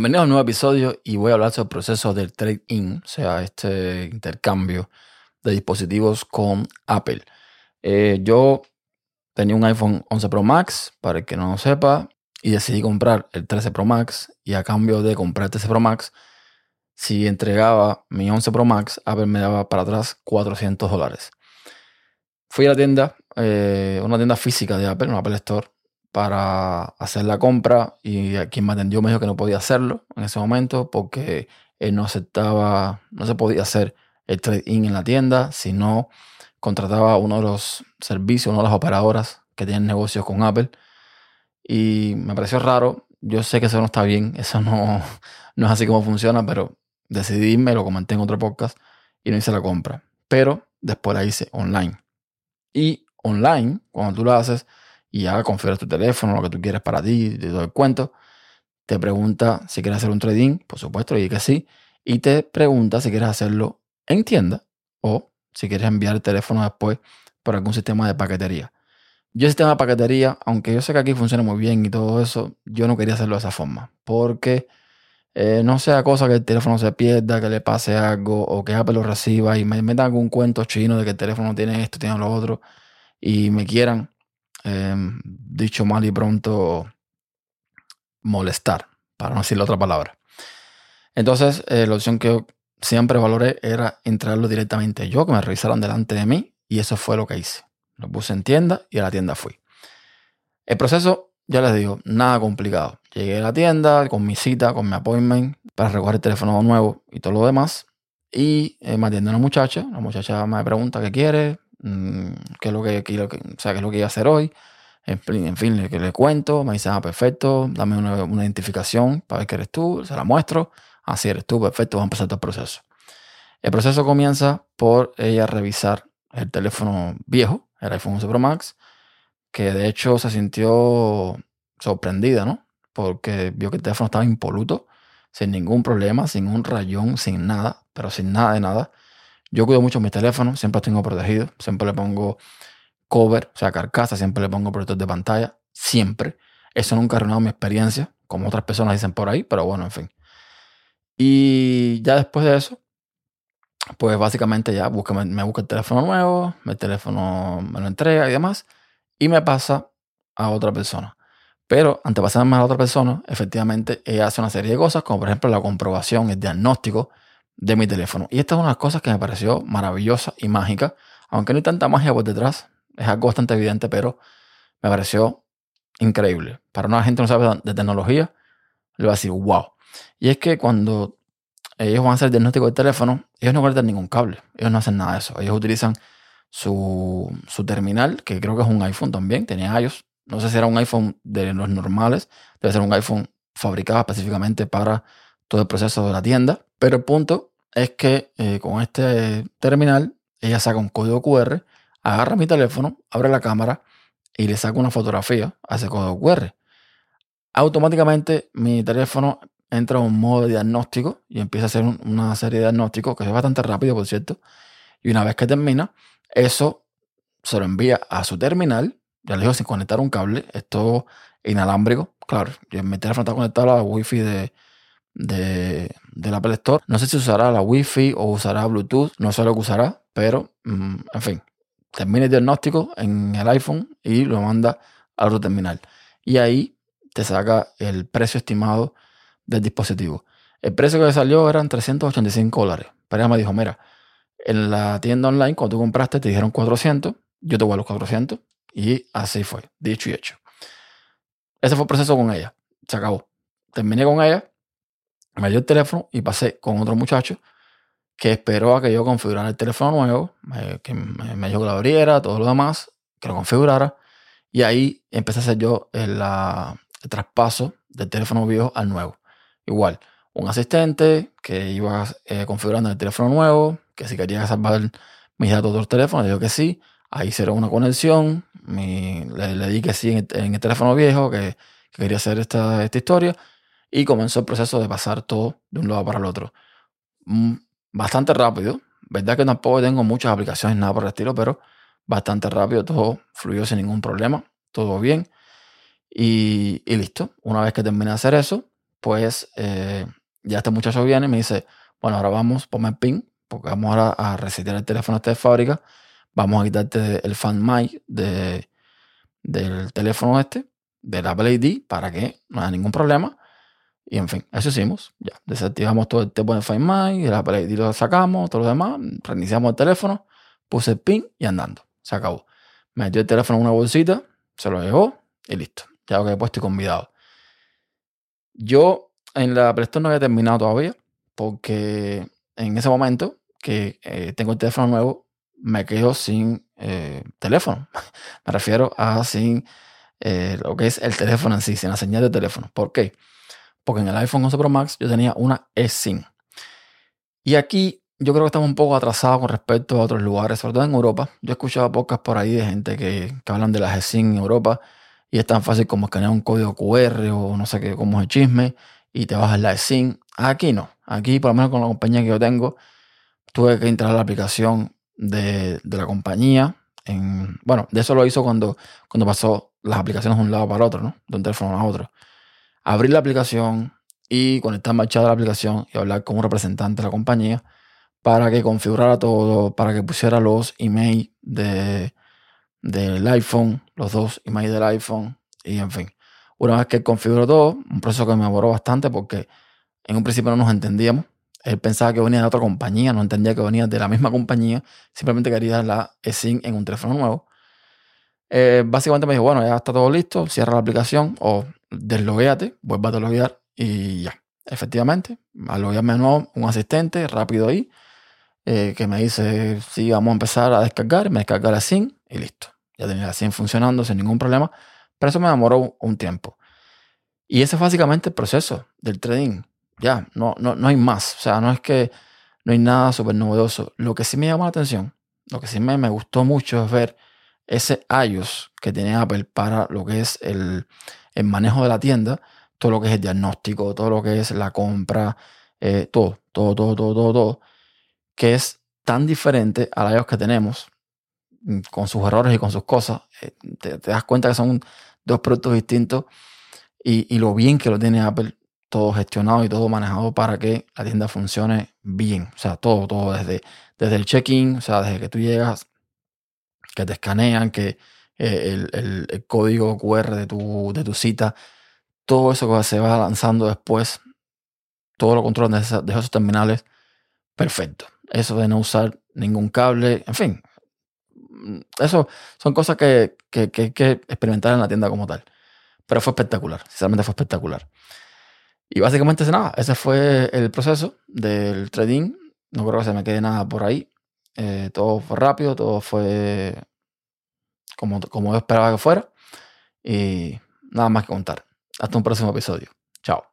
Bienvenidos a un nuevo episodio y voy a hablar sobre el proceso del trade-in, o sea, este intercambio de dispositivos con Apple. Eh, yo tenía un iPhone 11 Pro Max, para el que no lo sepa, y decidí comprar el 13 Pro Max y a cambio de comprar el 13 Pro Max, si entregaba mi 11 Pro Max, Apple me daba para atrás 400 dólares. Fui a la tienda, eh, una tienda física de Apple, un Apple Store, para hacer la compra y quien me atendió me dijo que no podía hacerlo en ese momento porque él no aceptaba, no se podía hacer el trade-in en la tienda, sino contrataba uno de los servicios, una de las operadoras que tienen negocios con Apple. Y me pareció raro. Yo sé que eso no está bien, eso no, no es así como funciona, pero decidí irme, lo comenté en otro podcast y no hice la compra. Pero después la hice online. Y online, cuando tú la haces, y ya configuras tu teléfono, lo que tú quieres para ti, de todo el cuento. Te pregunta si quieres hacer un trading, por supuesto, y que sí. Y te pregunta si quieres hacerlo en tienda o si quieres enviar el teléfono después por algún sistema de paquetería. Yo el sistema de paquetería, aunque yo sé que aquí funciona muy bien y todo eso, yo no quería hacerlo de esa forma. Porque eh, no sea cosa que el teléfono se pierda, que le pase algo o que Apple lo reciba y me metan algún cuento chino de que el teléfono tiene esto, tiene lo otro y me quieran Em, dicho mal y pronto, molestar, para no decir la otra palabra. Entonces, eh, la opción que siempre valoré era entrarlo directamente yo, que me revisaran delante de mí, y eso fue lo que hice. Lo puse en tienda y a la tienda fui. El proceso, ya les digo, nada complicado. Llegué a la tienda con mi cita, con mi appointment, para recoger el teléfono nuevo y todo lo demás. Y eh, me atiende una muchacha. La muchacha me pregunta qué quiere, Mm, qué es lo que, o sea, qué es lo que iba a hacer hoy. En fin, le, cuento, me dice, ah, perfecto, dame una, identificación para ver que eres tú, se la muestro, así eres tú, perfecto, vamos a empezar todo el proceso. El proceso comienza por ella revisar el teléfono viejo, el iPhone 11 Pro Max, que de hecho se sintió sorprendida, ¿no? Porque vio que el teléfono estaba impoluto, sin ningún problema, sin un rayón, sin nada, pero sin nada de nada. Yo cuido mucho mi teléfono, siempre lo tengo protegido, siempre le pongo cover, o sea, carcasa, siempre le pongo protector de pantalla, siempre. Eso nunca ha arruinado mi experiencia, como otras personas dicen por ahí, pero bueno, en fin. Y ya después de eso, pues básicamente ya busca, me, busca el teléfono nuevo, el teléfono me lo entrega y demás, y me pasa a otra persona. Pero antes de pasarme a la otra persona, efectivamente ella hace una serie de cosas, como por ejemplo la comprobación, el diagnóstico de mi teléfono. Y esta es una de las cosas que me pareció maravillosa y mágica, aunque no hay tanta magia por detrás, es algo bastante evidente, pero me pareció increíble. Para una gente que no sabe de tecnología, le va a decir, wow. Y es que cuando ellos van a hacer el diagnóstico del teléfono, ellos no conectan ningún cable, ellos no hacen nada de eso. Ellos utilizan su, su terminal, que creo que es un iPhone también, tenía iOS. No sé si era un iPhone de los normales, debe ser un iPhone fabricado específicamente para todo el proceso de la tienda. Pero el punto es que eh, con este terminal ella saca un código QR, agarra mi teléfono, abre la cámara y le saca una fotografía a ese código QR. Automáticamente mi teléfono entra en un modo de diagnóstico y empieza a hacer una serie de diagnósticos que es bastante rápido, por cierto. Y una vez que termina, eso se lo envía a su terminal. Ya le digo, sin conectar un cable, esto inalámbrico. Claro, mi teléfono está conectado a la wifi de, de, del Apple Store. No sé si usará la Wi-Fi o usará Bluetooth, no sé lo que usará, pero mm, en fin, termina el diagnóstico en el iPhone y lo manda al otro terminal. Y ahí te saca el precio estimado del dispositivo. El precio que salió eran 385 dólares. Pero ella me dijo, mira, en la tienda online, cuando tú compraste, te dijeron 400, yo te voy a los 400. Y así fue, dicho y hecho. Ese fue el proceso con ella. Se acabó. Terminé con ella me dio el teléfono y pasé con otro muchacho que esperó a que yo configurara el teléfono nuevo, que me, dijo que lo abriera, todo lo demás, que lo configurara. Y ahí empecé a hacer yo el, traspaso del teléfono viejo al nuevo. Igual, un asistente que iba eh, configurando el teléfono nuevo, que si quería salvar mis datos de otro teléfono, le que sí. Ahí hicieron una conexión, le, di que sí en el, teléfono viejo, que, quería hacer esta, esta historia y comenzó el proceso de pasar todo de un lado para el otro. Mm, bastante rápido. Verdad que tampoco tengo muchas aplicaciones, nada por el estilo, pero bastante rápido. Todo fluyó sin ningún problema. Todo bien. Y, listo. Una vez que terminé de hacer eso, pues eh, ya este muchacho viene y me dice, bueno, ahora vamos, ponme el pin, porque vamos ahora a resetear el teléfono este de fábrica, vamos a quitarte el fan My de, del teléfono este, del Apple ID, para que no haya ningún problema. Y en fin, eso hicimos. Ya, desactivamos todo el teléfono de Find My, el ID lo sacamos, todo lo demás, reiniciamos el teléfono, puse el pin y andando. Se acabó. Metió el teléfono en una bolsita, se lo llevó y listo. Ya lo que he puesto y convidado. Yo en la Play no había terminado todavía, porque en ese momento que eh, tengo el teléfono nuevo, me quedo sin eh, teléfono. me refiero a sin eh, lo que es el teléfono en sí, sin la señal de teléfono. ¿Por qué? En el iPhone 11 Pro Max yo tenía una eSIM. Y aquí yo creo que estamos un poco atrasados con respecto a otros lugares, sobre todo en Europa. Yo he escuchado pocas por ahí de gente que, hablan de las eSIM en Europa y es tan fácil como escanear un código QR o no sé qué, como es el chisme y te bajas la eSIM. Aquí no. Aquí, por lo menos con la compañía que yo tengo, tuve que instalar la aplicación de, de la compañía. En, bueno, de eso lo hizo cuando, cuando pasó las aplicaciones de un lado para otro, ¿no? De un teléfono a otro abrir la aplicación y conectar chat de la aplicación y hablar con un representante de la compañía para que configurara todo, para que pusiera los emails de, del iPhone, los dos emails del iPhone y en fin. Una vez que configuró todo, un proceso que me demoró bastante porque en un principio no nos entendíamos. Él pensaba que venía de otra compañía, no entendía que venía de la misma compañía, simplemente quería la eSIM en un teléfono nuevo. Eh, básicamente me dijo, bueno, ya está todo listo, cierra la aplicación o deslogueate, vuelva a desloguear y ya. Efectivamente, al loguearme nuevo, un asistente rápido ahí, eh, que me dice, sí, vamos a empezar a descargar, me descarga la SIM y listo. Ya tenía la SIM funcionando sin ningún problema, pero eso me demoró un tiempo. Y ese es básicamente el proceso del trading. Ya, no, no, no hay más. O sea, no es que no hay nada súper novedoso. Lo que sí me llama la atención, lo que sí me, me gustó mucho es ver ese iOS que tiene Apple para lo que es el, manejo de la tienda, todo lo que es el diagnóstico, todo lo que es la compra, eh, todo, todo, todo, todo, todo, todo, que es tan diferente al iOS que tenemos, mm, con sus errores y con sus cosas. Eh, te, das cuenta que son dos productos distintos y, y, lo bien que lo tiene Apple, todo gestionado y todo manejado para que la tienda funcione bien. O sea, todo, todo, desde, desde el check-in, o sea, desde que tú llegas que te escanean, que eh, el, código QR de tu, de tu cita, todo eso que se va lanzando después, todo lo controlan de, esos terminales, perfecto. Eso de no usar ningún cable, en fin, mm, eso son cosas que, que, que hay que experimentar en la tienda como tal. Pero fue espectacular, sinceramente fue espectacular. Y básicamente nada, ese fue el proceso del trading. No creo que se me quede nada por ahí. Eh, todo fue rápido, todo fue como, como yo esperaba que fuera. Y nada más que contar. Hasta un próximo episodio. Chao.